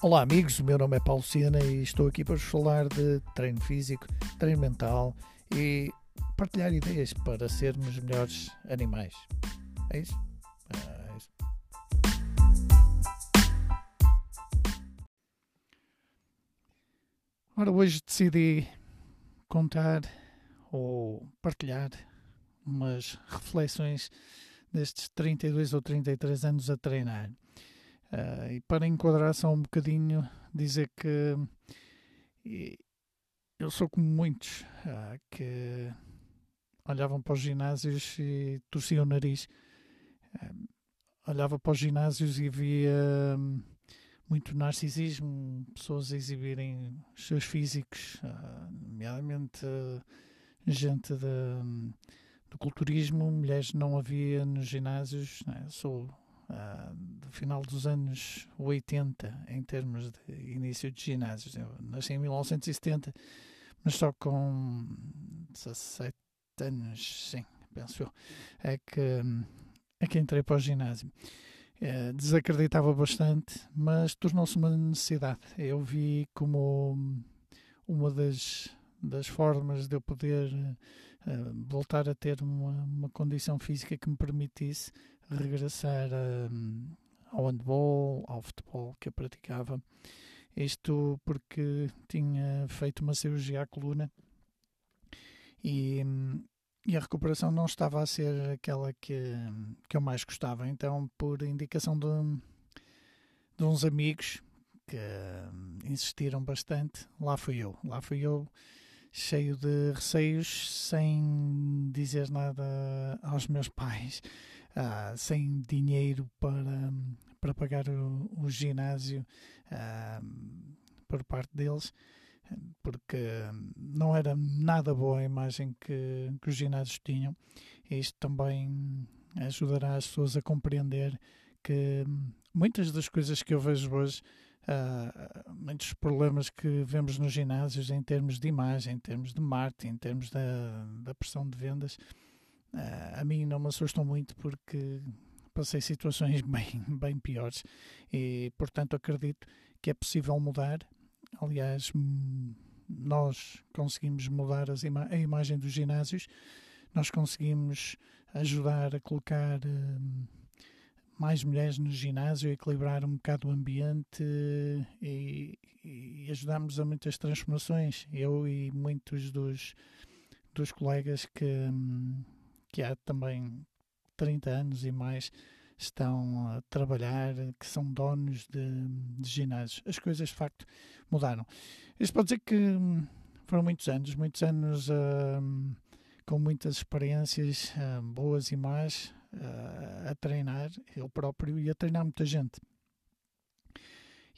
Olá amigos, o meu nome é Paulo Sena e estou aqui para vos falar de treino físico, treino mental e partilhar ideias para sermos melhores animais. É isso? É isso. Ora, hoje decidi contar ou partilhar umas reflexões destes 32 ou 33 anos a treinar. Uh, e para enquadrar só um bocadinho, dizer que eu sou como muitos uh, que olhavam para os ginásios e torciam o nariz. Uh, olhava para os ginásios e via um, muito narcisismo, pessoas a exibirem os seus físicos, nomeadamente gente de, um, do culturismo, mulheres não havia nos ginásios. Né? Sou uh, do final dos anos 80, em termos de início de ginásios. Eu nasci em 1970, mas só com 17 anos, sim, penso eu, é que, é que entrei para o ginásio. É, desacreditava bastante, mas tornou-se uma necessidade. Eu vi como uma das, das formas de eu poder uh, voltar a ter uma, uma condição física que me permitisse regressar um, ao handball, ao futebol que eu praticava. Isto porque tinha feito uma cirurgia à coluna e, e a recuperação não estava a ser aquela que, que eu mais gostava. Então, por indicação de, de uns amigos que hum, insistiram bastante, lá fui eu. Lá fui eu cheio de receios, sem dizer nada aos meus pais uh, sem dinheiro para, para pagar o, o ginásio uh, por parte deles, porque não era nada boa a imagem que, que os ginásios tinham. Isto também ajudará as pessoas a compreender que muitas das coisas que eu vejo hoje, uh, muitos problemas que vemos nos ginásios em termos de imagem, em termos de marketing, em termos da, da pressão de vendas, a mim não me assustam muito porque passei situações bem, bem piores e, portanto, acredito que é possível mudar. Aliás, nós conseguimos mudar ima a imagem dos ginásios, nós conseguimos ajudar a colocar uh, mais mulheres no ginásio, equilibrar um bocado o ambiente e, e ajudamos a muitas transformações. Eu e muitos dos, dos colegas que. Um, que há também 30 anos e mais estão a trabalhar, que são donos de, de ginásios. As coisas de facto mudaram. Isto pode dizer que hum, foram muitos anos, muitos anos uh, com muitas experiências uh, boas e más uh, a treinar, eu próprio, e a treinar muita gente.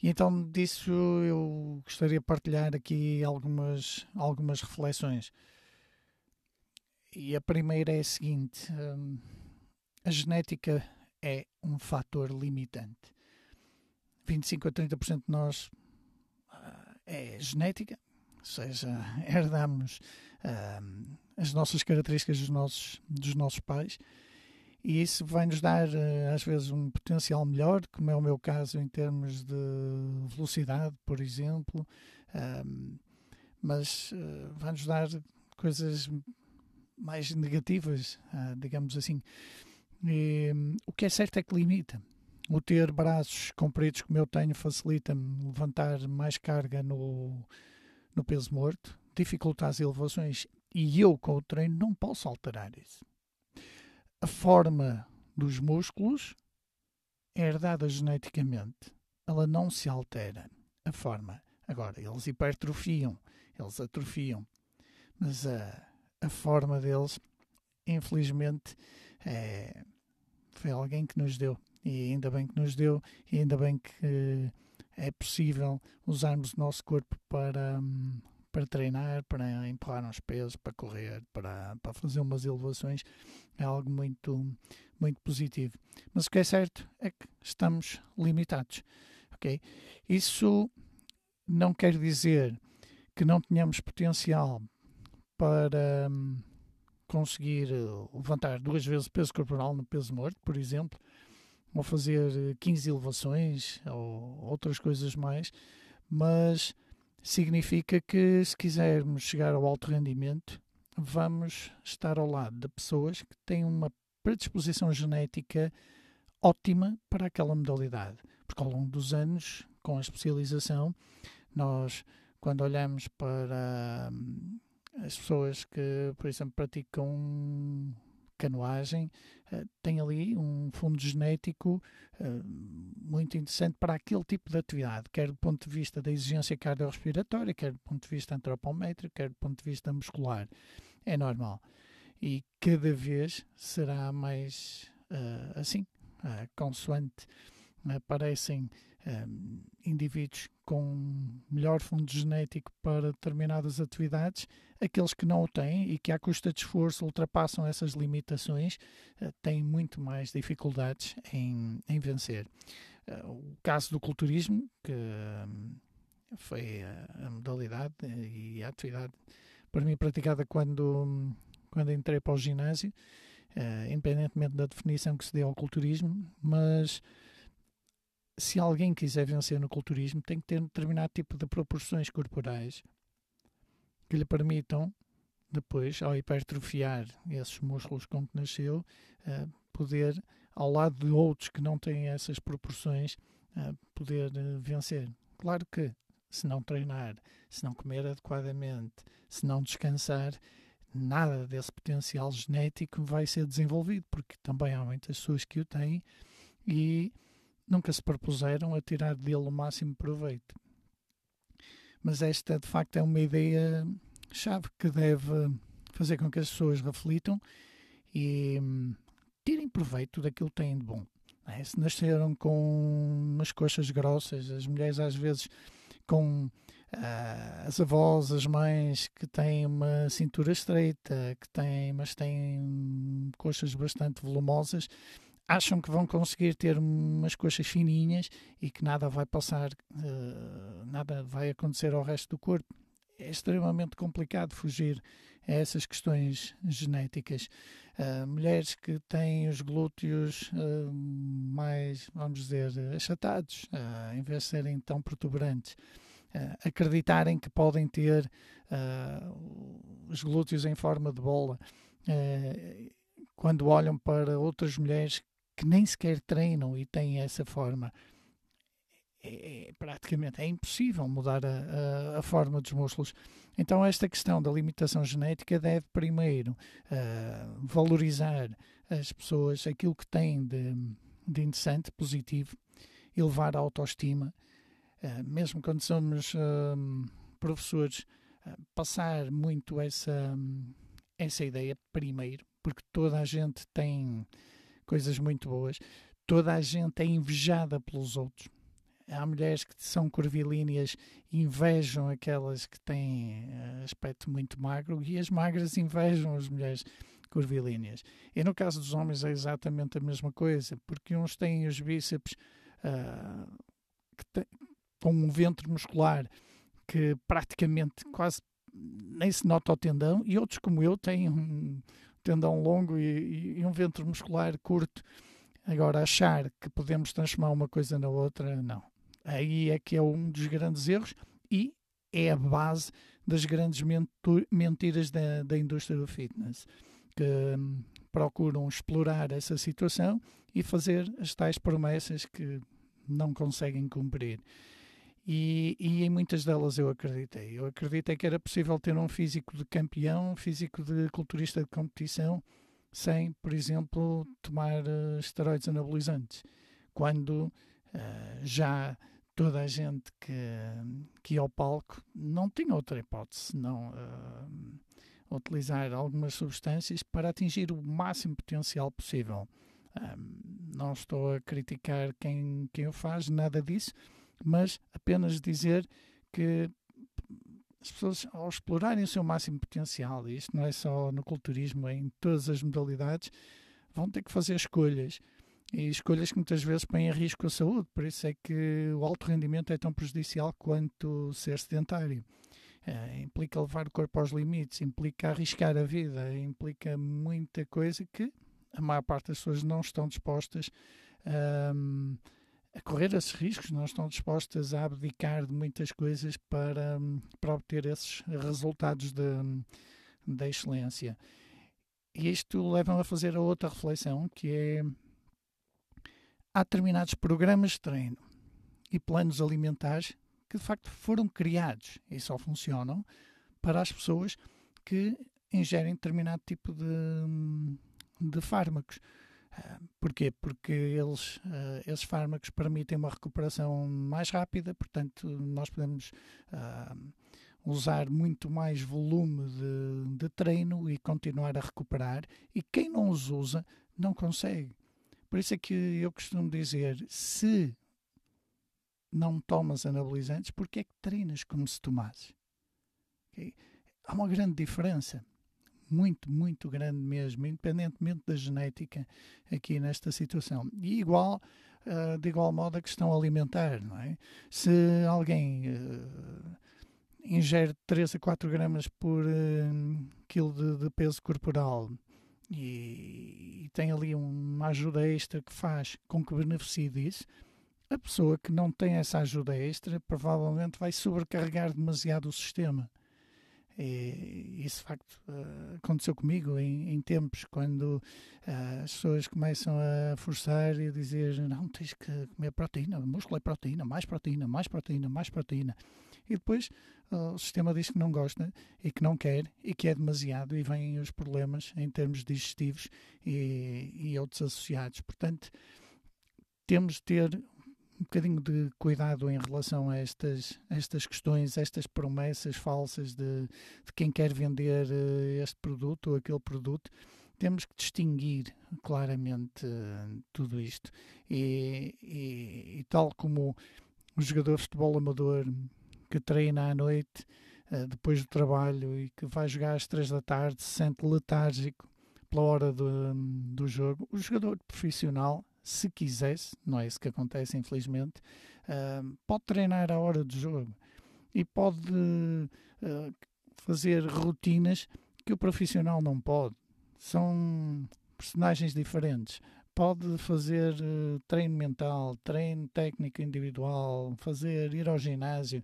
E então disso eu gostaria de partilhar aqui algumas, algumas reflexões. E a primeira é a seguinte: hum, a genética é um fator limitante. 25 a 30% de nós uh, é genética, ou seja, herdamos uh, as nossas características dos nossos, dos nossos pais e isso vai nos dar uh, às vezes um potencial melhor, como é o meu caso em termos de velocidade, por exemplo, mas vai nos dar coisas mais negativas, ah, digamos assim. E, o que é certo é que limita. O ter braços compridos como eu tenho facilita-me levantar mais carga no, no peso morto, dificulta as elevações e eu com o treino não posso alterar isso. A forma dos músculos é herdada geneticamente, ela não se altera. A forma. Agora, eles hipertrofiam, eles atrofiam, mas a a forma deles, infelizmente, é, foi alguém que nos deu. E ainda bem que nos deu, e ainda bem que é possível usarmos o nosso corpo para, para treinar, para empurrar uns pesos, para correr, para, para fazer umas elevações. É algo muito, muito positivo. Mas o que é certo é que estamos limitados. Okay? Isso não quer dizer que não tenhamos potencial para hum, conseguir eh, levantar duas vezes o peso corporal no peso morto, por exemplo, ou fazer 15 elevações ou outras coisas mais, mas significa que se quisermos chegar ao alto rendimento, vamos estar ao lado de pessoas que têm uma predisposição genética ótima para aquela modalidade. Porque ao longo dos anos, com a especialização, nós, quando olhamos para hum, as pessoas que, por exemplo, praticam canoagem, uh, tem ali um fundo genético uh, muito interessante para aquele tipo de atividade, quer do ponto de vista da exigência cardiorrespiratória, quer do ponto de vista antropométrico, quer do ponto de vista muscular. É normal. E cada vez será mais uh, assim, consoante aparecem um, indivíduos com melhor fundo genético para determinadas atividades, aqueles que não o têm e que, à custa de esforço, ultrapassam essas limitações, uh, têm muito mais dificuldades em, em vencer. O caso do culturismo, que foi a, a, modalidade e a atividade para mim praticada quando, quando entrei para o ginásio, independentemente da definição que se dê ao culturismo, mas se alguém quiser vencer no culturismo, tem que ter um determinado tipo de proporções corporais que lhe permitam, depois, ao hipertrofiar esses músculos com que nasceu, uh, poder, ao lado de outros que não têm essas proporções, uh, poder uh, vencer. Claro que, se não treinar, se não comer adequadamente, se não descansar, nada desse potencial genético vai ser desenvolvido, porque também há muitas pessoas que o têm e nunca se propuseram a tirar dele o máximo proveito. Mas esta, de facto, é uma ideia chave que deve fazer com que as pessoas reflitam e hum, tirem proveito daquilo que têm de bom. É? Se nasceram com umas coxas grossas, as mulheres às vezes com uh, as avós, as mães que têm uma cintura estreita, que têm, mas têm coxas bastante volumosas, acham que vão conseguir ter umas coxas fininhas e que nada vai passar, uh, nada vai acontecer ao resto do corpo. É extremamente complicado fugir a essas questões genéticas. Uh, mulheres que têm os glúteos uh, mais, vamos dizer, achatados, em vez de serem tão protuberantes, acreditarem que podem ter os glúteos em forma de bola quando olham para outras mulheres que nem sequer treinam e têm essa forma. É, é, praticamente é impossível mudar a, a, a, forma dos músculos. Então, esta questão da limitação genética deve primeiro uh, valorizar as pessoas, aquilo que têm de, de interessante, positivo, elevar a autoestima, uh, mesmo quando somos uh, professores, passar muito essa, essa ideia primeiro, porque toda a gente tem coisas muito boas. Toda a gente é invejada pelos outros. Há mulheres que são curvilíneas e invejam aquelas que têm eh, aspecto muito magro e as magras invejam as mulheres curvilíneas. E no caso dos homens é exatamente a mesma coisa, porque uns têm os bíceps uh, tem, com um ventre muscular que praticamente quase nem se nota o tendão, e outros, como eu, têm um, tendão longo e, e, um ventre muscular curto. Agora, achar que podemos transformar uma coisa na outra, não. Aí é que é um dos grandes erros e é a base das grandes mentiras da, da indústria do fitness, que hum, procuram explorar essa situação e fazer as tais promessas que não conseguem cumprir. E, e, em muitas delas eu acreditei. Eu acreditei que era possível ter um físico de campeão, um físico de culturista de competição, sem, por exemplo, tomar uh, esteroides anabolizantes. Quando uh, já toda a gente que, que ia ao palco não tinha outra hipótese senão uh, utilizar algumas substâncias para atingir o máximo potencial possível. não estou a criticar quem, quem o faz, nada disso mas apenas dizer que as pessoas, ao explorarem o seu máximo potencial, e isto não é só no culturismo, é em todas as modalidades, vão ter que fazer escolhas. E escolhas que muitas vezes põem em risco a saúde. Por isso é que o alto rendimento é tão prejudicial quanto ser sedentário. É, implica levar o corpo aos limites, implica arriscar a vida, implica muita coisa que a maior parte das pessoas não estão dispostas um, a correr esses riscos, não estão dispostas a abdicar de muitas coisas para, para obter esses resultados de, de excelência. E isto leva a fazer a outra reflexão, que é há determinados programas de treino e planos alimentares que de facto foram criados e só funcionam para as pessoas que ingerem determinado tipo de, de fármacos. Porquê? Porque eles, uh, esses fármacos permitem uma recuperação mais rápida, portanto, nós podemos uh, usar muito mais volume de, de, treino e continuar a recuperar. E quem não os usa não consegue. Por isso é que eu costumo dizer: se não tomas anabolizantes, porque é que treinas como se tomasses? Okay? Há uma grande diferença muito, muito grande mesmo, independentemente da genética aqui nesta situação. E igual, uh, de igual modo, a questão alimentar, não é? Se alguém uh, ingere 3 a 4 gramas por uh, quilo de, de, peso corporal e, e, tem ali uma ajuda extra que faz com que beneficie disso, a pessoa que não tem essa ajuda extra provavelmente vai sobrecarregar demasiado o sistema. E isso, de facto, uh, aconteceu comigo em, em tempos, quando uh, as pessoas começam a forçar e a dizer: não, tens que comer proteína, músculo é proteína, mais proteína, mais proteína, mais proteína. E depois uh, o sistema diz que não gosta e que não quer e que é demasiado, e vêm os problemas em termos digestivos e, e outros associados. Portanto, temos de ter um bocadinho de cuidado em relação a estas, estas questões, estas promessas falsas de, de quem quer vender uh, este produto ou aquele produto. Temos que distinguir claramente uh, tudo isto. E, e, e, tal como o jogador de futebol amador que treina à noite, uh, depois do trabalho, e que vai jogar às três da tarde, se sente letárgico pela hora do, do jogo, o jogador profissional se quisesse, não é isso que acontece, infelizmente, uh, pode treinar a hora do jogo e pode uh, fazer rotinas que o profissional não pode. São personagens diferentes. Pode fazer uh, treino mental, treino técnico individual, fazer ir ao ginásio.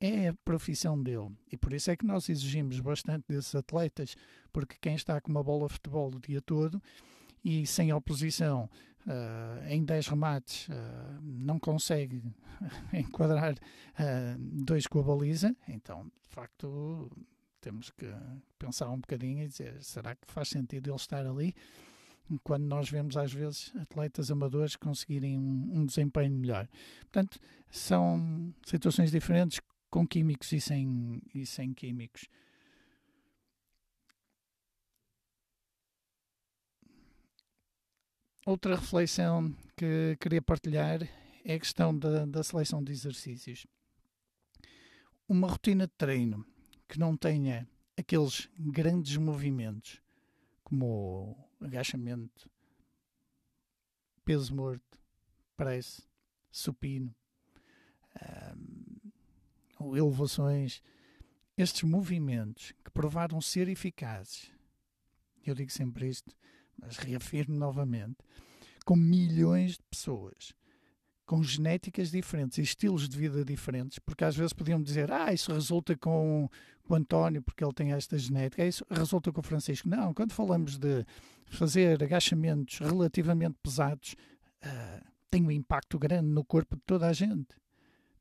É a profissão dele. E por isso é que nós exigimos bastante desses atletas, porque quem está com uma bola de futebol o dia todo e sem oposição Uh, em 10 remates uh, não consegue enquadrar uh, dois com a baliza, então de facto temos que pensar um bocadinho e dizer: será que faz sentido ele estar ali? Quando nós vemos às vezes atletas amadores conseguirem um, um desempenho melhor. Portanto, são situações diferentes com químicos e sem, e sem químicos. Outra reflexão que queria partilhar é a questão da, da seleção de exercícios. Uma rotina de treino que não tenha aqueles grandes movimentos como agachamento, peso morto, press, supino, elevações, estes movimentos que provaram ser eficazes, eu digo sempre isto, mas reafirmo novamente, com milhões de pessoas, com genéticas diferentes e estilos de vida diferentes, porque às vezes podiam dizer, ah, isso resulta com o António, porque ele tem esta genética, isso resulta com o Francisco. Não, quando falamos de fazer agachamentos relativamente pesados, uh, tem um impacto grande no corpo de toda a gente.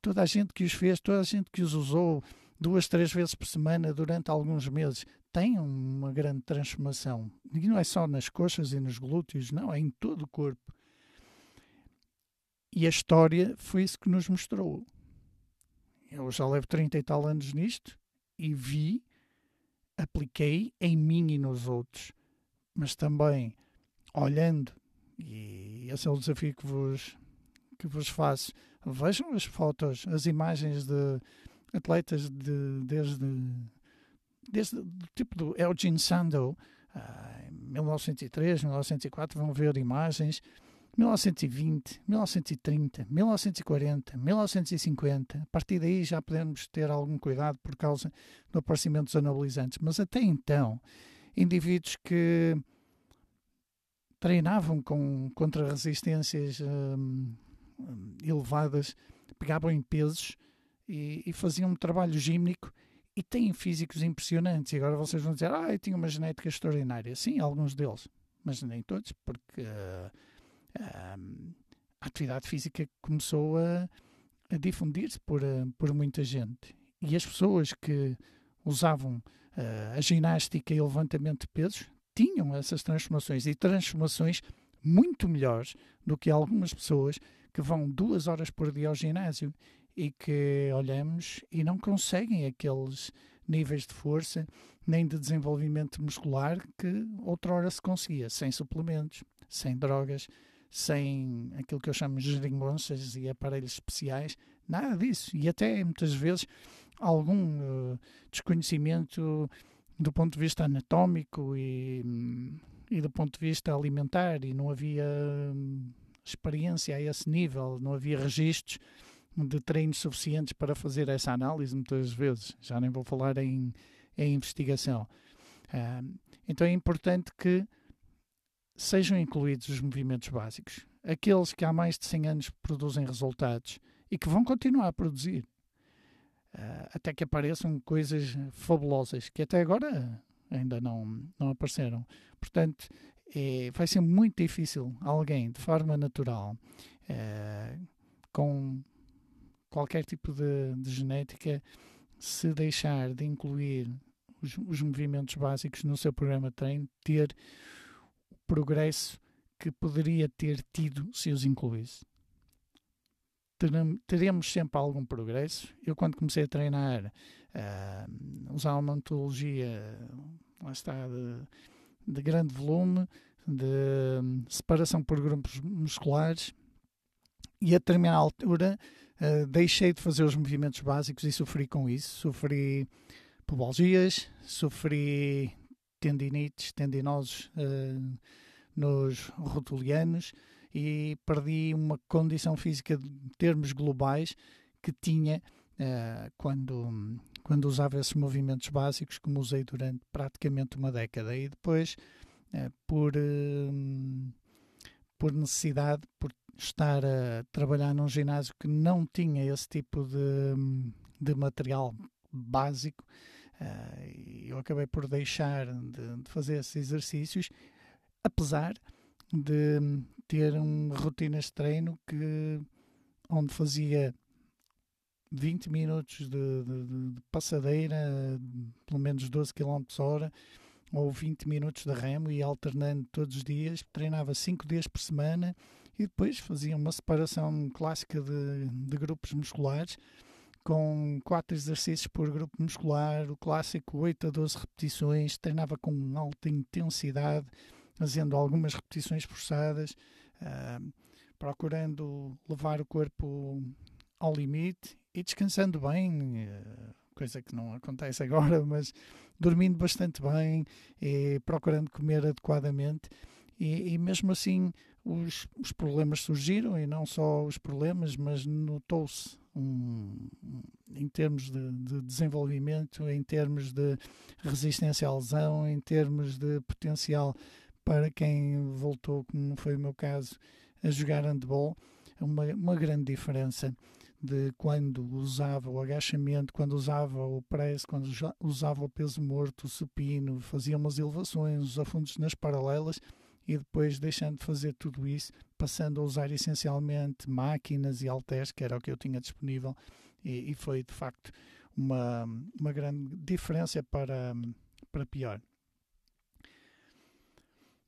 Toda a gente que os fez, toda a gente que os usou duas, três vezes por semana durante alguns meses, tem uma grande transformação. E não é só nas coxas e nos glúteos, não, é em todo o corpo. E a história foi isso que nos mostrou. Eu já levo 30 e tal anos nisto e vi, apliquei em mim e nos outros. Mas também olhando, e esse é o desafio que vos, que vos faço, vejam as fotos, as imagens de atletas de, desde desde o tipo do Elgin Sandow, uh, 1903, 1904, vão ver imagens, 1920, 1930, 1940, 1950. A partir daí já podemos ter algum cuidado por causa do aparecimento dos anabolizantes. Mas até então, indivíduos que treinavam com contra resistências hum, elevadas, pegavam em pesos e, e, faziam um trabalho gímnico e têm físicos impressionantes. E agora vocês vão dizer, ah, eu tinha uma genética extraordinária. Sim, alguns deles, mas nem todos, porque uh, uh, a atividade física começou a, a difundir-se por, uh, por muita gente. E as pessoas que usavam a ginástica e o levantamento de pesos tinham essas transformações e transformações muito melhores do que algumas pessoas que vão duas horas por dia ao ginásio e que olhamos e não conseguem aqueles níveis de força nem de desenvolvimento muscular que outrora se conseguia, sem suplementos, sem drogas, sem aquilo que eu chamo de geringonças e aparelhos especiais, nada disso. E até muitas vezes algum uh, desconhecimento do ponto de vista anatómico e, e do ponto de vista alimentar, e não havia hum, experiência a esse nível, não havia registros de treinos suficientes para fazer essa análise, muitas vezes. Já nem vou falar em, em investigação. Uh, então é importante que sejam incluídos os movimentos básicos, aqueles que há mais de 100 anos produzem resultados e que vão continuar a produzir. Uh, até que apareçam coisas fabulosas que até agora ainda não, não apareceram. Portanto, é, vai ser muito difícil alguém de forma natural, uh, com qualquer tipo de, de, genética, se deixar de incluir os, os, movimentos básicos no seu programa de treino, ter o progresso que poderia ter tido se os incluísse teremos sempre algum progresso. Eu, quando comecei a treinar, uh, usava uma metodologia, lá está, de, de grande volume, de um, separação por grupos musculares, e a determinada altura uh, deixei de fazer os movimentos básicos e sofri com isso. Sofri pubalgias, sofri tendinites, tendinosos uh, nos rotulianos e perdi uma condição física de termos globais que tinha uh, quando, quando usava esses movimentos básicos, como usei durante praticamente uma década. E depois, por, por necessidade, por estar a trabalhar num ginásio que não tinha esse tipo de, de material básico, eu acabei por deixar de, de fazer esses exercícios, apesar de ter uma rotinas de treino que onde fazia 20 minutos de, de, de passadeira, pelo menos 12 km hora, ou 20 minutos de remo e alternando todos os dias, treinava 5 dias por semana e depois fazia uma separação clássica de, de grupos musculares com 4 exercícios por grupo muscular, o clássico 8 a 12 repetições, treinava com alta intensidade, fazendo algumas repetições forçadas, uh, procurando levar o corpo ao limite e descansando bem, uh, coisa que não acontece agora, mas dormindo bastante bem e procurando comer adequadamente. E, e mesmo assim, os, os, problemas surgiram, e não só os problemas, mas notou-se um, em termos de, de, desenvolvimento, em termos de resistência à lesão, em termos de potencial para quem voltou, como foi o meu caso, a jogar handball, uma, uma grande diferença de quando usava o agachamento, quando usava o press, quando usava o peso morto, o supino, fazia umas elevações, os afundos nas paralelas e depois deixando de fazer tudo isso, passando a usar essencialmente máquinas e halteres, que era o que eu tinha disponível, e, e foi de facto uma, uma grande diferença para, para pior.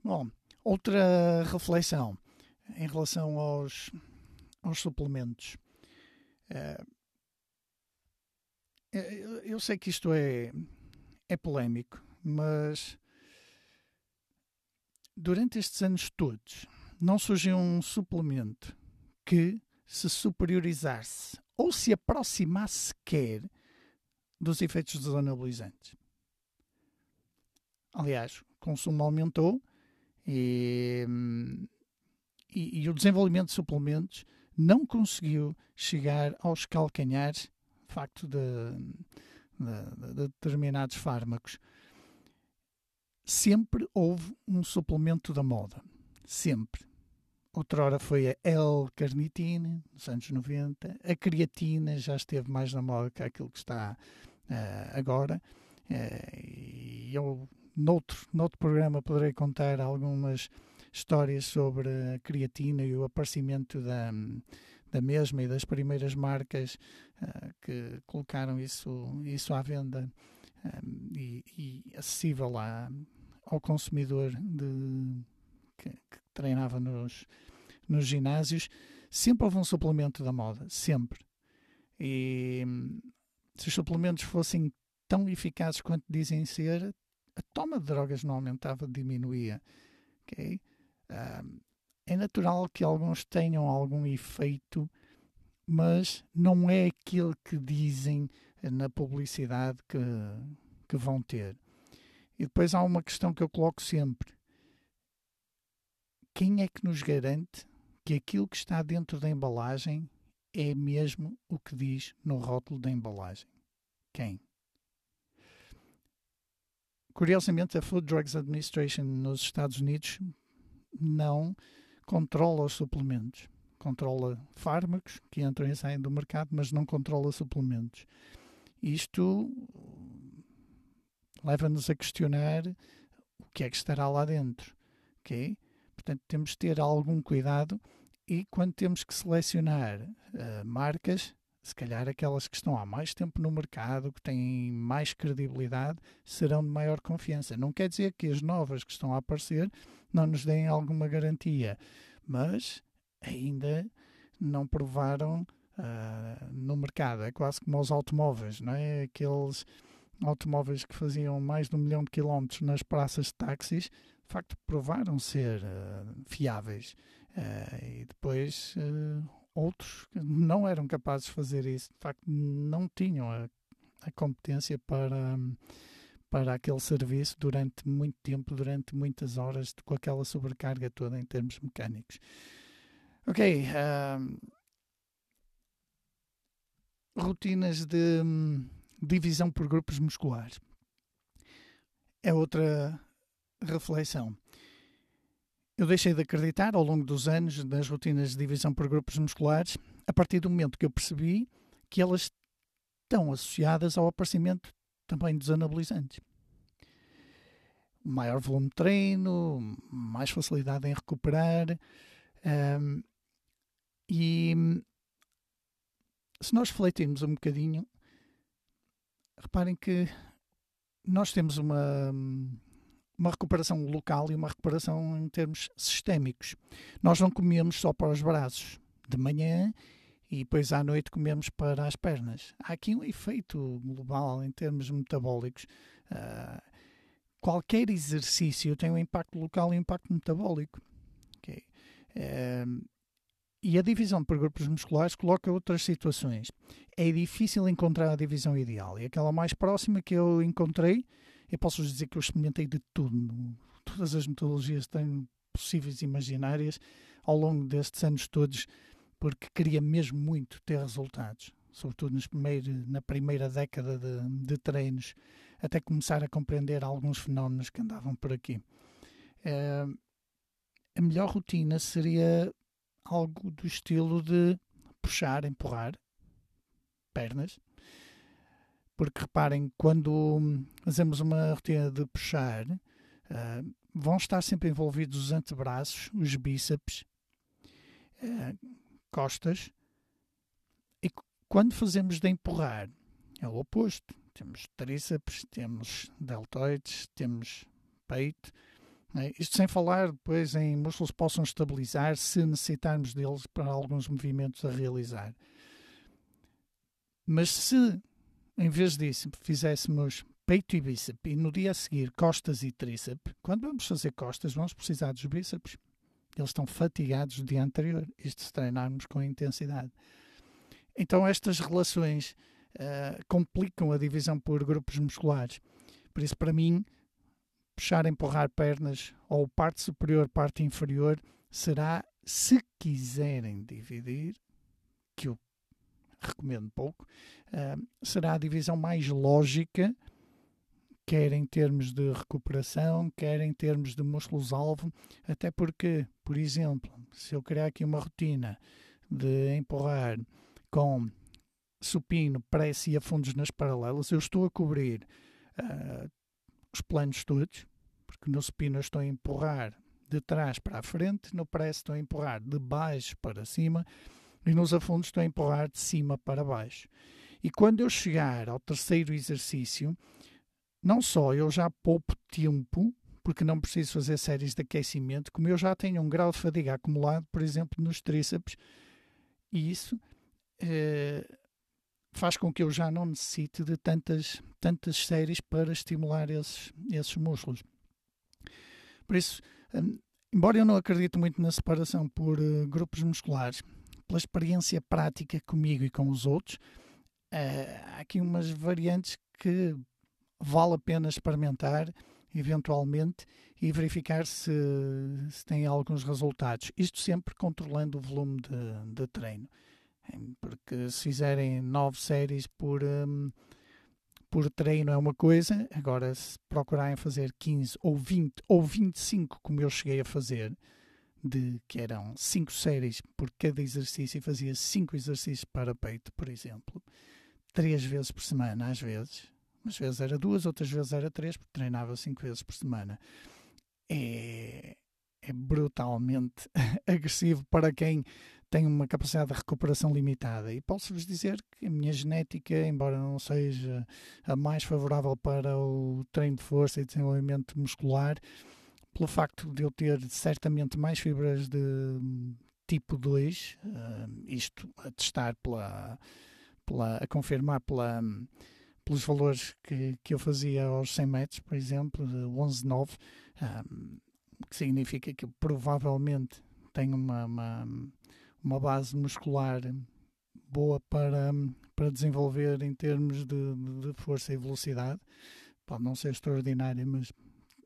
Bom, outra reflexão em relação aos, aos suplementos. Uh, eu sei que isto é, é polémico, mas durante estes anos todos não surgiu um suplemento que se superiorizasse ou se aproximasse sequer dos efeitos dos anabolizantes. Aliás, o consumo aumentou e, e, e o desenvolvimento de suplementos não conseguiu chegar aos calcanhares, facto, de, de, de determinados fármacos. Sempre houve um suplemento da moda. sempre. Outrora foi a L-carnitina, nos anos 90. A creatina já esteve mais na moda que aquilo que está uh, agora. Uh, e eu, noutro, noutro programa, poderei contar algumas histórias sobre a creatina e o aparecimento da, da mesma e das primeiras marcas uh, que colocaram isso, isso à venda um, e, e, acessível à, ao consumidor de, que, que treinava nos, nos ginásios, sempre houve um suplemento da moda, sempre. E se os suplementos fossem tão eficazes quanto dizem ser, a toma de drogas não aumentava, diminuía. Okay? É natural que alguns tenham algum efeito, mas não é aquele que dizem na publicidade que, que vão ter. E depois há uma questão que eu coloco sempre: quem é que nos garante que aquilo que está dentro da embalagem é mesmo o que diz no rótulo da embalagem? Quem? Curiosamente, a Food Drugs Administration nos Estados Unidos não controla os suplementos. Controla fármacos que entram e saem do mercado, mas não controla suplementos. Isto leva-nos a questionar o que é que estará lá dentro. Okay? Portanto, temos de ter algum cuidado e quando temos que selecionar uh, marcas, se calhar aquelas que estão há mais tempo no mercado, que têm mais credibilidade, serão de maior confiança. Não quer dizer que as novas que estão a aparecer não nos deem alguma garantia, mas ainda não provaram uh, no mercado. É quase como os automóveis, não é? Aqueles automóveis que faziam mais de um milhão de quilómetros nas praças de táxis de facto provaram ser uh, fiáveis. Uh, e depois uh, outros não eram capazes de fazer isso, de facto não tinham a, a competência para, para aquele serviço durante muito tempo, durante muitas horas, com aquela sobrecarga toda em termos mecânicos. Ok. rotinas de divisão por grupos musculares. É outra reflexão. Eu deixei de acreditar ao longo dos anos nas rotinas de divisão por grupos musculares a partir do momento que eu percebi que elas estão associadas ao aparecimento também dos anabolizantes. Maior volume de treino, mais facilidade em recuperar. Um, e se nós refletirmos um bocadinho, reparem que nós temos uma, uma recuperação local e uma recuperação em termos sistémicos. Nós não comemos só para os braços de manhã e depois à noite comemos para as pernas. Há aqui um efeito global em termos metabólicos. Uh, qualquer exercício tem um impacto local e um impacto metabólico. Okay? Uh, e a divisão por grupos musculares coloca outras situações. É difícil encontrar a divisão ideal. E aquela mais próxima que eu encontrei eu posso dizer que eu experimentei de tudo, todas as metodologias têm possíveis e imaginárias ao longo destes anos todos, porque queria mesmo muito ter resultados, sobretudo na primeira década de, de treinos, até começar a compreender alguns fenómenos que andavam por aqui. É, a melhor rotina seria algo do estilo de puxar, empurrar pernas, porque reparem, quando fazemos uma rotina de puxar, uh, vão estar sempre envolvidos os antebraços, os bíceps, uh, costas, e quando fazemos de empurrar, é o oposto. Temos tríceps, temos deltoides, temos peito. É? Isto sem falar depois em músculos que possam estabilizar se necessitarmos deles para alguns movimentos a realizar. Mas se em vez disso, fizéssemos peito e bíceps e no dia a seguir costas e tríceps, quando vamos fazer costas, vamos precisar dos bíceps. Eles estão fatigados do dia anterior, isto se treinarmos com intensidade. Então, estas relações uh, complicam a divisão por grupos musculares. Por isso, para mim, puxar, empurrar pernas ou parte superior, parte inferior, será, se quiserem dividir, que eu recomendo pouco, uh, será a divisão mais lógica quer em termos de recuperação, quer em termos de músculos-alvo, até porque, por exemplo, se eu criar aqui uma rotina de empurrar com supino, prece e afundos nas paralelas, eu estou a cobrir uh, os planos todos, porque no supino estou a empurrar de trás para a frente, no press estou a empurrar de baixo para cima e nos afundos estou a empurrar de cima para baixo. E quando eu chegar ao terceiro exercício, não só eu já poupo tempo, porque não preciso fazer séries de aquecimento, como eu já tenho um grau de fadiga acumulado, por exemplo, nos tríceps, e isso eh, faz com que eu já não necessite de tantas, tantas séries para estimular esses, esses músculos. Por isso, hum, embora eu não acredite muito na separação por uh, grupos musculares, pela experiência prática comigo e com os outros, uh, há aqui umas variantes que vale a pena experimentar eventualmente e verificar se, se tem alguns resultados. Isto sempre controlando o volume de, de treino. Porque se fizerem nove séries por, um, por treino é uma coisa, agora se procurarem fazer 15 ou 20 ou 25, como eu cheguei a fazer, de que eram 5 séries por cada exercício e fazia 5 exercícios para peito, por exemplo, 3 vezes por semana, às vezes, umas vezes era duas, outras vezes era três, porque treinava 5 vezes por semana. É, é brutalmente agressivo para quem tem uma capacidade de recuperação limitada. E posso-vos dizer que a minha genética, embora não seja a mais favorável para o treino de força e desenvolvimento muscular, pelo facto de eu ter certamente mais fibras de tipo 2, uh, eh, isto a testar pela, pela a confirmar pela, pelos valores que, que eu fazia aos 100 metros, por exemplo, de 11,9, um, eh, que significa que provavelmente tenho uma, uma uma base muscular boa para, para desenvolver em termos de, de força e velocidade. Pode não ser extraordinária, mas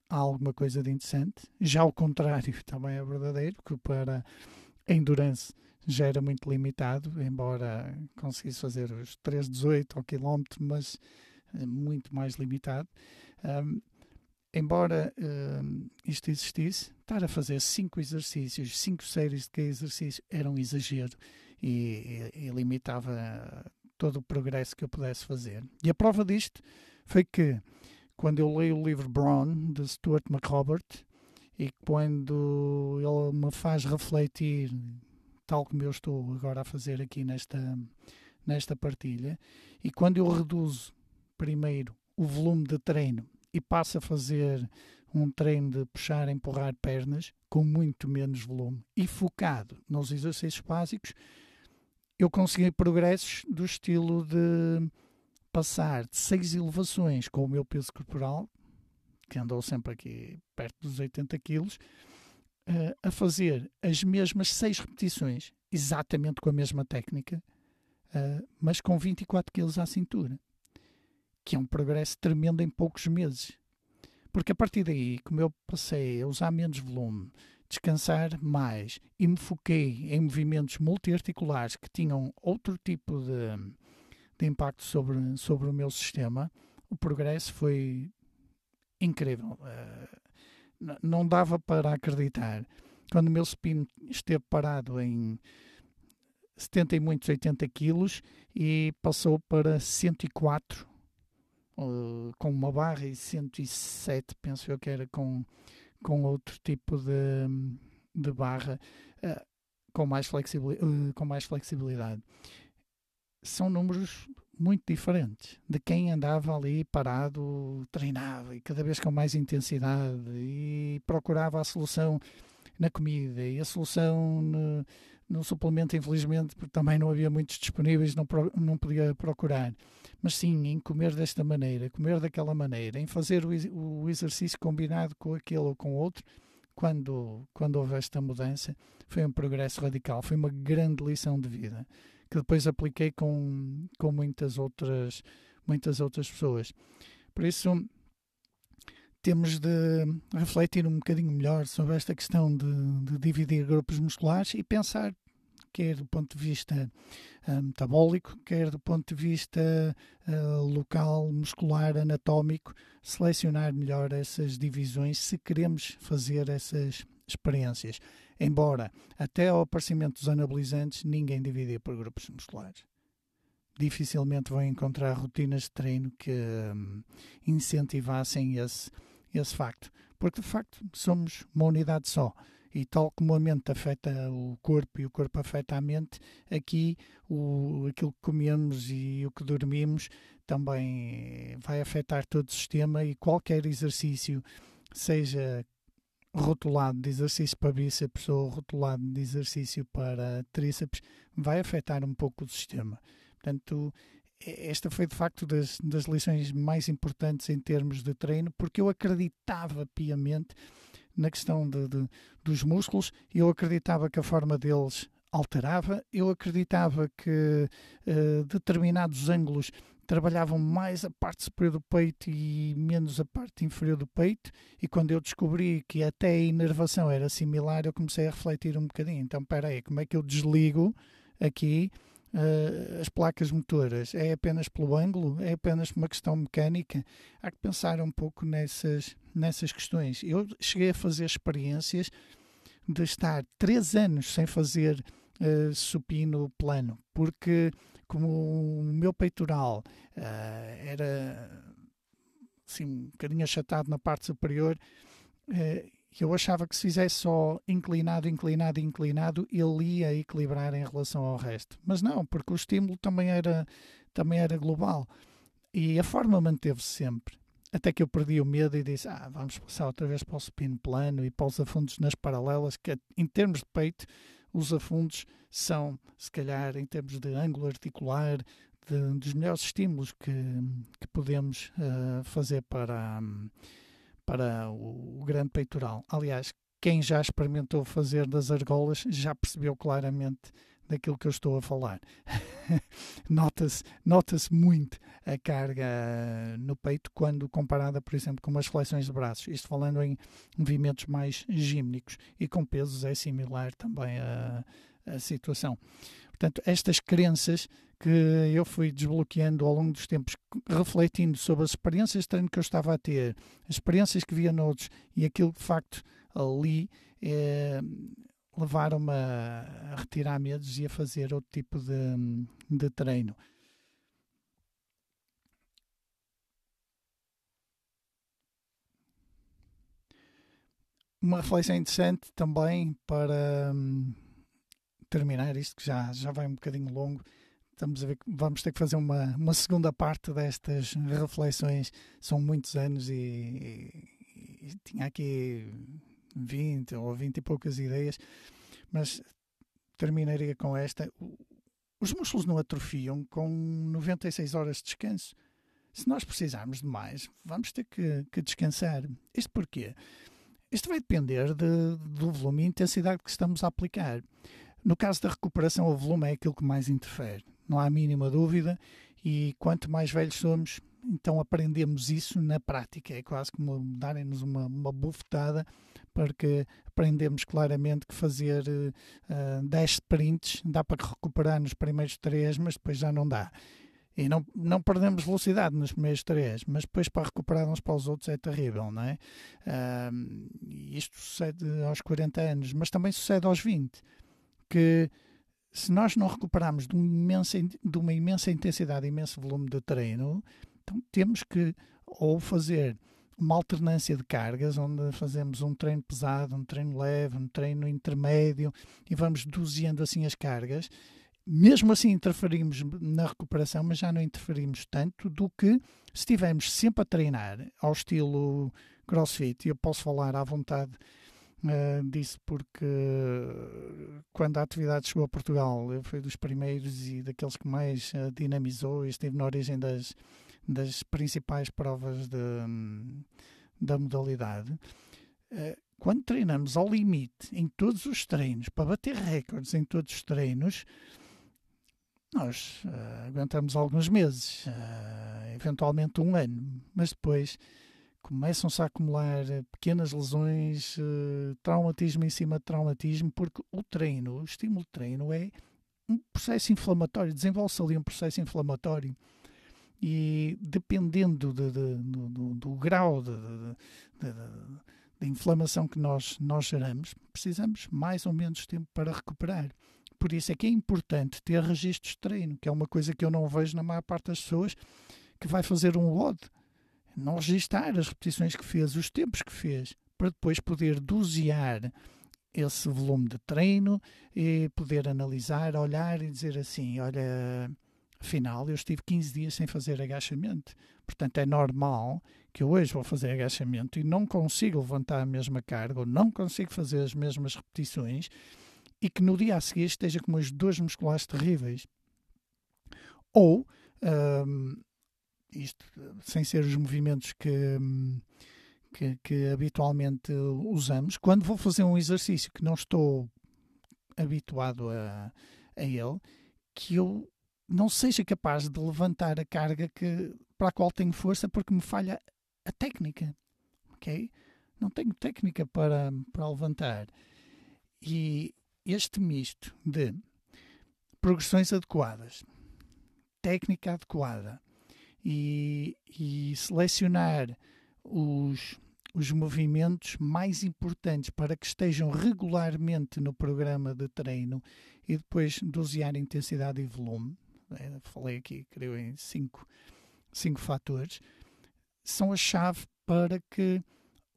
há alguma coisa de interessante. Já o contrário também é verdadeiro, que para a endurance já era muito limitado, embora conseguisse fazer os 3,18 ao quilómetro, mas eh, muito mais limitado. Um, embora uh, isto existisse, estar a fazer cinco exercícios, cinco séries de cada exercício era um exagero e, e, e, limitava todo o progresso que eu pudesse fazer. E a prova disto foi que quando eu leio o livro Brown de Stuart McRobert e quando ele me faz refletir, tal como eu estou agora a fazer aqui nesta, nesta partilha, e quando eu reduzo primeiro o volume de treino e passo a fazer um treino de puxar, empurrar pernas com muito menos volume e focado nos exercícios básicos, eu consegui progressos do estilo de passar de seis elevações com o meu peso corporal, que andou sempre aqui perto dos 80 quilos, eh, a fazer as mesmas seis repetições, exatamente com a mesma técnica, eh, mas com 24 quilos à cintura que é um progresso tremendo em poucos meses. Porque a partir daí, como eu passei a usar menos volume, descansar mais e me foquei em movimentos multiarticulares que tinham outro tipo de, de impacto sobre, sobre o meu sistema, o progresso foi incrível. Uh, não dava para acreditar. Quando o meu spin esteve parado em 70 e muitos 80 quilos e passou para 104 uh, com uma barra e 107, penso eu que era com, com outro tipo de, de barra, uh, com, mais flexibilidade, uh, com mais flexibilidade. São números muito diferentes de quem andava ali parado, treinava e cada vez com mais intensidade e procurava a solução na comida e a solução no, no suplemento, infelizmente, porque também não havia muitos disponíveis, não, não podia procurar mas sim em comer desta maneira, comer daquela maneira, em fazer o, o exercício combinado com aquele ou com outro, quando, quando houve esta mudança, foi um progresso radical, foi uma grande lição de vida, que depois apliquei com, com muitas, outras, muitas outras pessoas. Por isso, temos de refletir um bocadinho melhor sobre esta questão de, de dividir grupos musculares e pensar quer do ponto de vista uh, metabólico, quer do ponto de vista uh, local, muscular, anatómico, selecionar melhor essas divisões se queremos fazer essas experiências. Embora até ao aparecimento dos anabolizantes ninguém dividia por grupos musculares. Dificilmente vão encontrar rotinas de treino que um, incentivassem esse, esse facto. Porque de facto somos uma unidade só e tal como a mente afeta o corpo e o corpo afeta a mente, aqui o, aquilo que comemos e o que dormimos também vai afetar todo o sistema e qualquer exercício, seja rotulado de exercício para bíceps ou rotulado de exercício para tríceps, vai afetar um pouco o sistema. Portanto, esta foi de facto das, das lições mais importantes em termos de treino, porque eu acreditava piamente na questão de, de, dos músculos, eu acreditava que a forma deles alterava, eu acreditava que uh, determinados ângulos trabalhavam mais a parte superior do peito e menos a parte inferior do peito, e quando eu descobri que até a inervação era similar, eu comecei a refletir um bocadinho. Então, espera aí, como é que eu desligo aqui uh, as placas motoras? É apenas pelo ângulo? É apenas uma questão mecânica? Há que pensar um pouco nessas, nessas questões. Eu cheguei a fazer experiências de estar três anos sem fazer uh, supino plano, porque como o meu peitoral uh, era assim, um bocadinho achatado na parte superior, uh, eu achava que se fizesse só inclinado, inclinado, inclinado, ele ia equilibrar em relação ao resto. Mas não, porque o estímulo também era, também era global. E a forma manteve-se sempre. Até que eu perdi o medo e disse: Ah, vamos passar outra vez para o supino plano e para os afundos nas paralelas, que em termos de peito, os afundos são, se calhar, em termos de ângulo articular, de, dos melhores estímulos que, que podemos uh, fazer para. Para o grande peitoral. Aliás, quem já experimentou fazer das argolas já percebeu claramente daquilo que eu estou a falar. Nota-se nota muito a carga no peito quando comparada, por exemplo, com umas flexões de braços. Isto falando em movimentos mais gímnicos e com pesos é similar também a, a situação. Portanto, estas crenças que eu fui desbloqueando ao longo dos tempos, refletindo sobre as experiências de treino que eu estava a ter, as experiências que via noutros e aquilo que de facto ali eh, levaram-me a, retirar medos e a fazer outro tipo de, de treino. Uma reflexão interessante também para hum, terminar isto, que já, já vai um bocadinho longo, estamos a ver que vamos ter que fazer uma, uma segunda parte destas reflexões. São muitos anos e, e, e tinha aqui 20 ou 20 e poucas ideias, mas terminaria com esta. Os músculos não atrofiam com 96 horas de descanso. Se nós precisarmos de mais, vamos ter que, que descansar. Isto porquê? Isto vai depender de, do volume e intensidade que estamos a aplicar. No caso da recuperação, o volume é aquilo que mais interfere, não há a mínima dúvida, e quanto mais velhos somos, então aprendemos isso na prática. É quase como darem-nos uma, uma bufetada, porque aprendemos claramente que fazer uh, eh, 10 sprints dá para recuperar nos primeiros 3, mas depois já não dá. E não, não perdemos velocidade nos primeiros três, mas depois para recuperar uns para os outros é terrível, não é? Uh, isto sucede aos 40 anos, mas também sucede aos 20 que se nós não recuperarmos de uma imensa, de uma imensa intensidade, imenso volume de treino, então temos que ou fazer uma alternância de cargas, onde fazemos um treino pesado, um treino leve, um treino intermédio e vamos doseando assim as cargas. Mesmo assim interferimos na recuperação, mas já não interferimos tanto do que se estivermos sempre a treinar ao estilo crossfit, e eu posso falar à vontade Uh, disse porque quando a atividade chegou a Portugal, fui dos primeiros e daqueles que mais uh, dinamizou e esteve na origem das, das principais provas de, da modalidade. Uh, quando treinamos ao limite em todos os treinos, para bater recordes em todos os treinos, nós aguentamos alguns meses, eventualmente um ano, mas depois começam-se a acumular pequenas lesões, traumatismo em cima de traumatismo, porque o treino, o estímulo de treino é um processo inflamatório, desenvolve-se ali um processo inflamatório e dependendo de, de, do, do, grau de, de, inflamação que nós, nós geramos, precisamos mais ou menos tempo para recuperar. Por isso é que é importante ter registros de treino, que é uma coisa que eu não vejo na maior parte das pessoas que vai fazer um WOD. Não registar as repetições que fez, os tempos que fez, para depois poder dosear esse volume de treino e poder analisar, olhar e dizer assim: olha, afinal eu estive 15 dias sem fazer agachamento. Portanto, é normal que eu hoje vou fazer agachamento e não consigo levantar a mesma carga ou não consigo fazer as mesmas repetições e que no dia a seguir esteja com umas dores musculares terríveis. Ou, um, isto sem ser os movimentos que. Um, que, que habitualmente usamos, quando vou fazer um exercício que não estou habituado a, a ele, que eu não seja capaz de levantar a carga que, para a qual tenho força porque me falha a técnica. Ok? Não tenho técnica para, para levantar. E este misto de progressões adequadas, técnica adequada e, e selecionar os, os movimentos mais importantes para que estejam regularmente no programa de treino e depois dosear intensidade e volume. É, falei aqui, creio, em cinco, cinco fatores. São a chave para que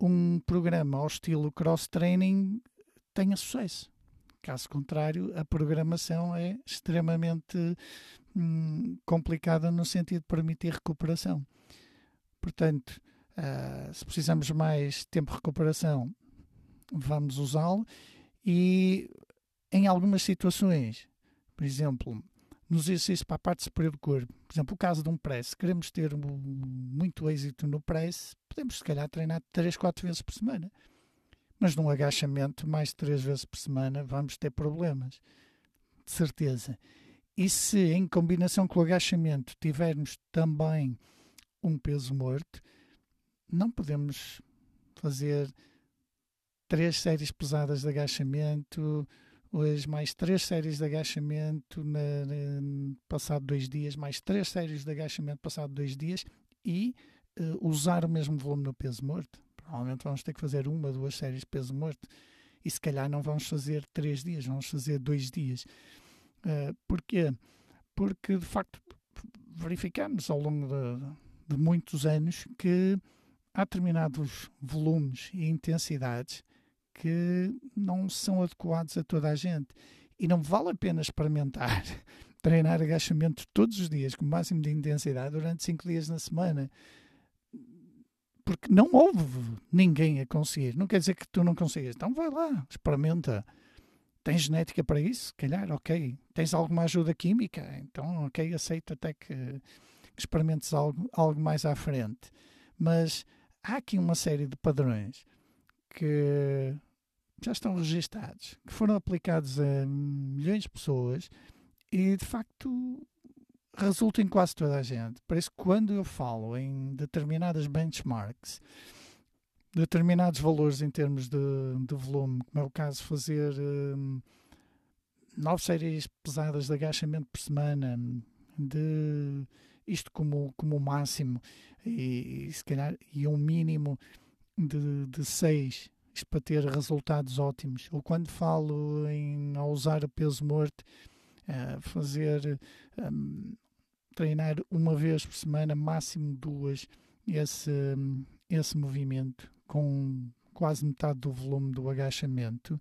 um programa ao estilo cross-training tenha sucesso. Caso contrário, a programação é extremamente hum, complicada no sentido de permitir recuperação. Portanto, Uh, se precisamos mais tempo de recuperação, vamos usá-lo. E em algumas situações, por exemplo, nos exercícios para a parte superior do corpo, por exemplo, o caso de um press, se queremos ter muito êxito no press, podemos se calhar treinar 3, 4 vezes por semana. Mas num agachamento, mais de 3 vezes por semana, vamos ter problemas. De certeza. E se em combinação com o agachamento tivermos também um peso morto, não podemos fazer três séries pesadas de agachamento, hoje mais três séries de agachamento na, na, passado dois dias, mais três séries de agachamento passado dois dias e uh, usar o mesmo volume no peso morto. Provavelmente vamos ter que fazer uma, duas séries de peso morto e se calhar não vamos fazer três dias, vamos fazer dois dias. Uh, porquê? Porque de facto verificamos ao longo de, de muitos anos que há determinados volumes e intensidades que não são adequados a toda a gente. E não vale a pena experimentar treinar agachamento todos os dias com o máximo de intensidade durante 5 dias na semana. Porque não houve ninguém a conseguir. Não quer dizer que tu não consigas. Então vai lá, experimenta. Tens genética para isso? Calhar, ok. Tens alguma ajuda química? Então, ok, aceita até que, que experimentes algo, algo mais à frente. Mas há aqui uma série de padrões que já estão registados, que foram aplicados a milhões de pessoas e de facto resultam em quase toda a gente. Por isso, quando eu falo em determinadas benchmarks, determinados valores em termos de, de volume, como é o caso fazer um, nove séries pesadas de agachamento por semana, de isto como, como máximo, e, e se calhar e um mínimo de, de seis isto para ter resultados ótimos. Ou quando falo em a usar peso morto, uh, fazer um, treinar uma vez por semana, máximo duas, esse, esse movimento com quase metade do volume do agachamento,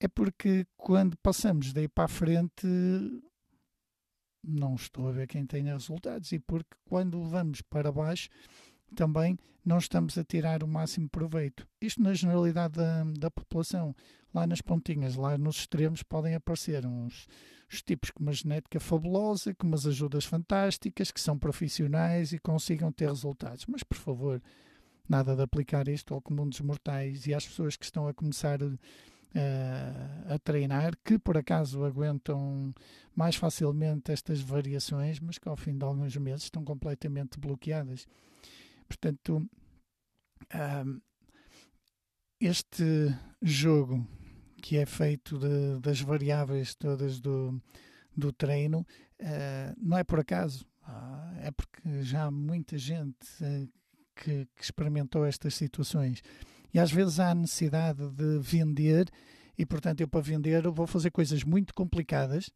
é porque quando passamos daí para a frente não estou a ver quem tenha resultados e porque quando vamos para baixo também não estamos a tirar o máximo proveito. Isto na generalidade da, da população. Lá nas pontinhas, lá nos extremos, podem aparecer uns, uns tipos com uma genética fabulosa, com umas ajudas fantásticas, que são profissionais e consigam ter resultados. Mas, por favor, nada de aplicar isto ao comum dos mortais e às pessoas que estão a começar a treinar, que por acaso aguentam mais facilmente estas variações, mas que ao fim de alguns meses estão completamente bloqueadas. Portanto, Um, este jogo que é feito de, das variáveis todas do, do treino uh, não é por acaso, uh, é porque já há muita gente uh, que, que, experimentou estas situações e às vezes há necessidade de vender e portanto eu para vender vou fazer coisas muito complicadas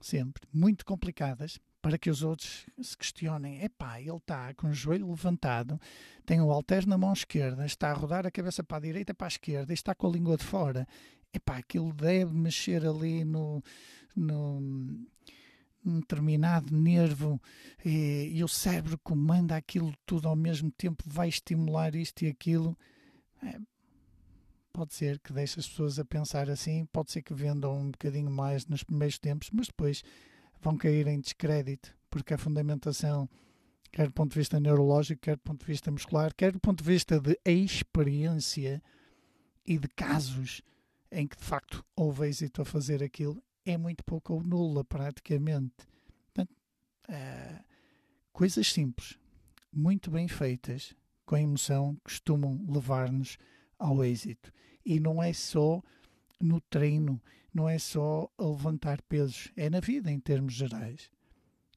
sempre, muito complicadas para que os outros se questionem. Epá, ele está com o joelho levantado, tem o halter na mão esquerda, está a rodar a cabeça para a direita e para a esquerda, e está com a língua de fora. Epá, aquilo deve mexer ali no, no um determinado nervo e, e, o cérebro comanda aquilo tudo ao mesmo tempo, vai estimular isto e aquilo. É, pode ser que deixe as pessoas a pensar assim, pode ser que vendam um bocadinho mais nos primeiros tempos, mas depois vão cair em descrédito, porque a fundamentação, quer do ponto de vista neurológico, quer do ponto de vista muscular, quer do ponto de vista de experiência e de casos em que de facto houve êxito a fazer aquilo, é muito pouco ou nula praticamente. Portanto, uh, coisas simples, muito bem feitas, com emoção, costumam levar-nos ao êxito. E não é só no treino, não é só a levantar pesos, é na vida em termos gerais.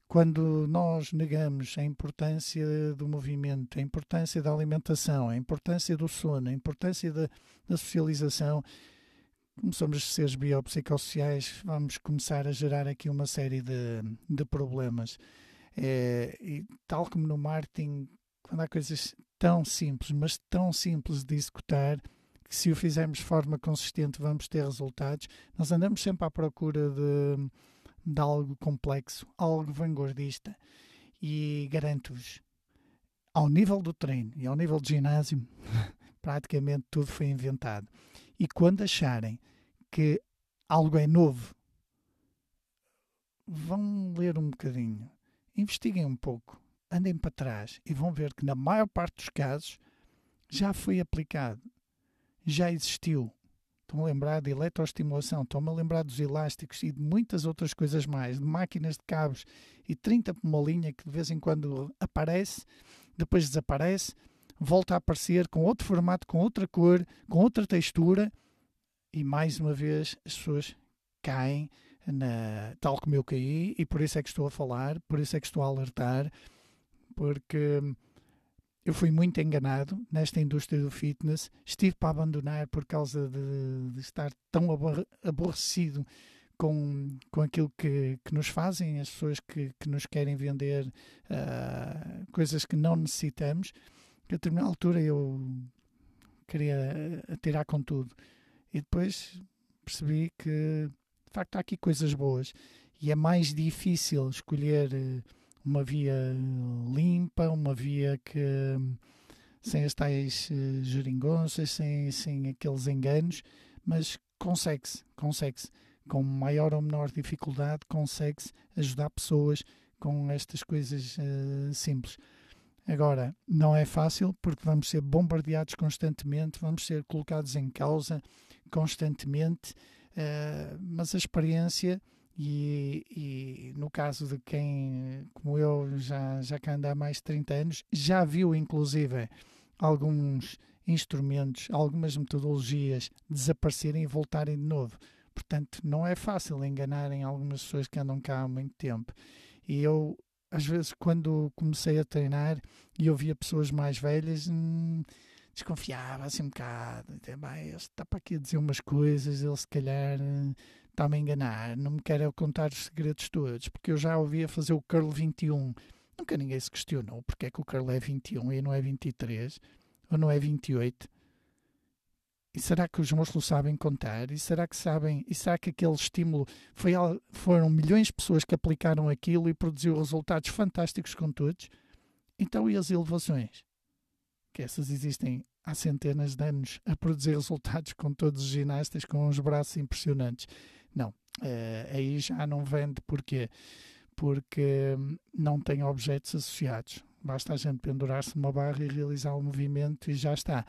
Quando nós negamos a importância do movimento, a importância da alimentação, a importância do sono, a importância da, da socialização, como somos seres biopsicossociais, vamos começar a gerar aqui uma série de, de problemas. É, e tal como no marketing, quando há coisas tão simples, mas tão simples de executar, que se o fizermos de forma consistente vamos ter resultados. Nós andamos sempre à procura de, de algo complexo, algo vanguardista e garanto-vos, ao nível do treino e ao nível do ginásio, praticamente tudo foi inventado. E quando acharem que algo é novo, vão ler um bocadinho, investiguem um pouco, andem para trás e vão ver que na maior parte dos casos já foi aplicado. Já existiu. Estão a lembrar de eletroestimulação, estão-me a lembrar dos elásticos e de muitas outras coisas mais, de máquinas de cabos e 30 por uma linha que de vez em quando aparece, depois desaparece, volta a aparecer com outro formato, com outra cor, com outra textura e mais uma vez as pessoas caem na, tal como eu caí e por isso é que estou a falar, por isso é que estou a alertar, porque eu fui muito enganado nesta indústria do fitness. Estive para abandonar por causa de, de estar tão aborrecido com, com aquilo que, que nos fazem, as pessoas que, que nos querem vender uh, coisas que não necessitamos. A determinada altura eu queria tirar com tudo. E depois percebi que, de facto, há aqui coisas boas. E é mais difícil escolher. Uh, uma via limpa, uma via que sem as tais uh, geringonças, sem, sem aqueles enganos, mas consegue-se, consegue-se, com maior ou menor dificuldade, consegue-se ajudar pessoas com estas coisas uh, simples. Agora, não é fácil porque vamos ser bombardeados constantemente, vamos ser colocados em causa constantemente, uh, mas a experiência e, e, no caso de quem, como eu, já, já cá anda há mais de 30 anos, já viu inclusive alguns instrumentos, algumas metodologias desaparecerem e voltarem de novo. Portanto, não é fácil enganarem algumas pessoas que andam cá há muito tempo. E eu, às vezes, quando comecei a treinar e eu via pessoas mais velhas, hum, desconfiava assim um bocado. Bem, está para aqui a dizer umas coisas, ele se calhar hum, está-me a enganar, não me quer contar os segredos todos, porque eu já ouvia fazer o curl 21. Nunca ninguém se questionou porque é que o curl é 21 e não é 23 ou não é 28. E será que os músculos sabem contar? E será que sabem? E será que aquele estímulo foi, foram milhões de pessoas que aplicaram aquilo e produziu resultados fantásticos com todos? Então, e as elevações? Que essas existem há centenas de anos a produzir resultados com todos os ginastas com uns braços impressionantes. Não, uh, aí já não vende. Porquê? Porque não tem objetos associados. Basta a gente pendurar-se numa barra e realizar o movimento e já está.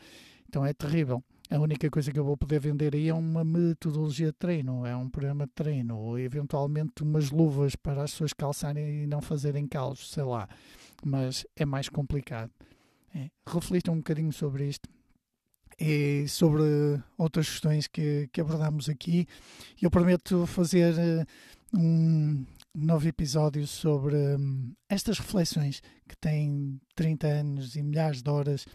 Então é terrível. A única coisa que eu vou poder vender aí é uma metodologia de treino, é um programa de treino, ou eventualmente umas luvas para as pessoas calçarem e não fazerem calos, sei lá. Mas é mais complicado. É, reflitam um bocadinho sobre isto e sobre outras questões que, que abordamos aqui. Eu prometo fazer uh, um novo episódio sobre um, estas reflexões que têm 30 anos e milhares de horas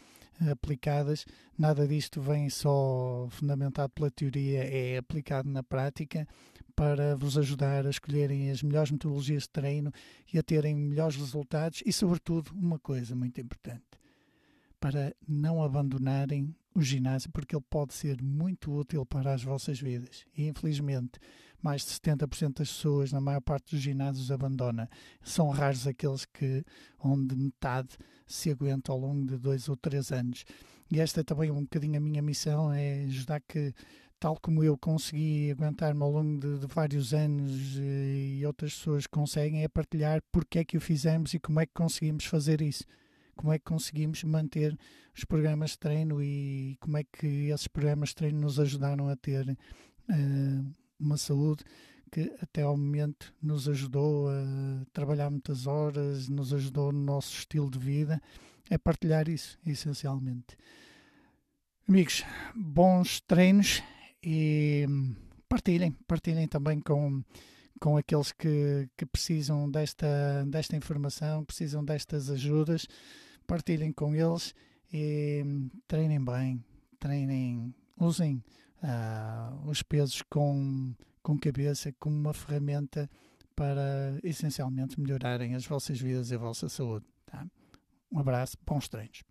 aplicadas. Nada disto vem só fundamentado pela teoria, é aplicado na prática para vos ajudar a escolherem as melhores metodologias de treino e a terem melhores resultados e, sobretudo, uma coisa muito importante, para não abandonarem o ginásio, porque ele pode ser muito útil para as vossas vidas. E, infelizmente, mais de 70% das pessoas, na maior parte dos ginásios, abandona. São raros aqueles que, onde metade se aguenta ao longo de dois ou três anos. E esta é também um bocadinho a minha missão, é ajudar que tal como eu consegui aguentar-me ao longo de, de, vários anos eh, e outras pessoas conseguem, é partilhar porque é que o fizemos e como é que conseguimos fazer isso. Como é que conseguimos manter os programas de treino e como é que esses programas de treino nos ajudaram a ter uh, uma saúde que até ao momento nos ajudou a trabalhar muitas horas, nos ajudou no nosso estilo de vida, é partilhar isso, essencialmente. Amigos, bons treinos e partilhem, partilhem também com, com aqueles que, que precisam desta, desta informação, precisam destas ajudas, partilhem com eles e treinem bem, treinem, usem uh, os pesos com, com cabeça como uma ferramenta para essencialmente melhorarem as vossas vidas e a vossa saúde. Tá? Um abraço, bons treinos.